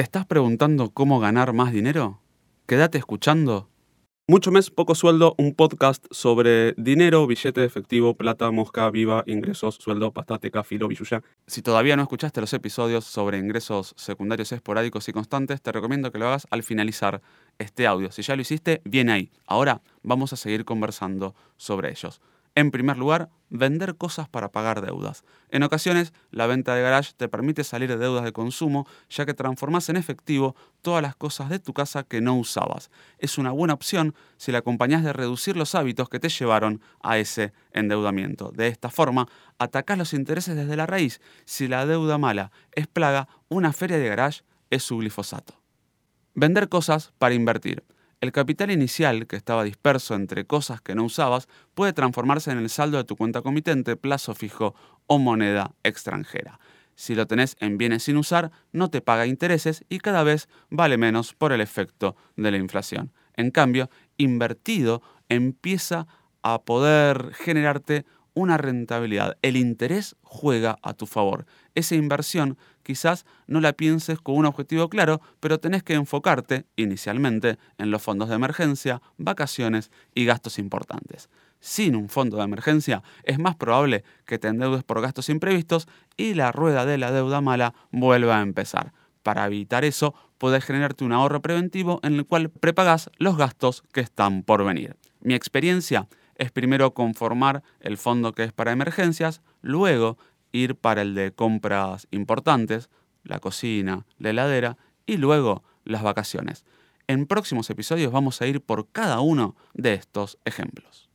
¿Te estás preguntando cómo ganar más dinero? Quédate escuchando. Mucho mes, poco sueldo, un podcast sobre dinero, billete efectivo, plata, mosca, viva, ingresos, sueldo, pastateca, filo, billuya. Si todavía no escuchaste los episodios sobre ingresos secundarios esporádicos y constantes, te recomiendo que lo hagas al finalizar este audio. Si ya lo hiciste, bien ahí. Ahora vamos a seguir conversando sobre ellos. En primer lugar, vender cosas para pagar deudas. En ocasiones, la venta de garage te permite salir de deudas de consumo, ya que transformas en efectivo todas las cosas de tu casa que no usabas. Es una buena opción si la acompañas de reducir los hábitos que te llevaron a ese endeudamiento. De esta forma, atacás los intereses desde la raíz. Si la deuda mala es plaga, una feria de garage es su glifosato. Vender cosas para invertir. El capital inicial, que estaba disperso entre cosas que no usabas, puede transformarse en el saldo de tu cuenta comitente, plazo fijo o moneda extranjera. Si lo tenés en bienes sin usar, no te paga intereses y cada vez vale menos por el efecto de la inflación. En cambio, invertido empieza a poder generarte una rentabilidad. El interés juega a tu favor. Esa inversión quizás no la pienses con un objetivo claro, pero tenés que enfocarte inicialmente en los fondos de emergencia, vacaciones y gastos importantes. Sin un fondo de emergencia es más probable que te endeudes por gastos imprevistos y la rueda de la deuda mala vuelva a empezar. Para evitar eso, puedes generarte un ahorro preventivo en el cual prepagas los gastos que están por venir. Mi experiencia es primero conformar el fondo que es para emergencias, luego ir para el de compras importantes, la cocina, la heladera y luego las vacaciones. En próximos episodios vamos a ir por cada uno de estos ejemplos.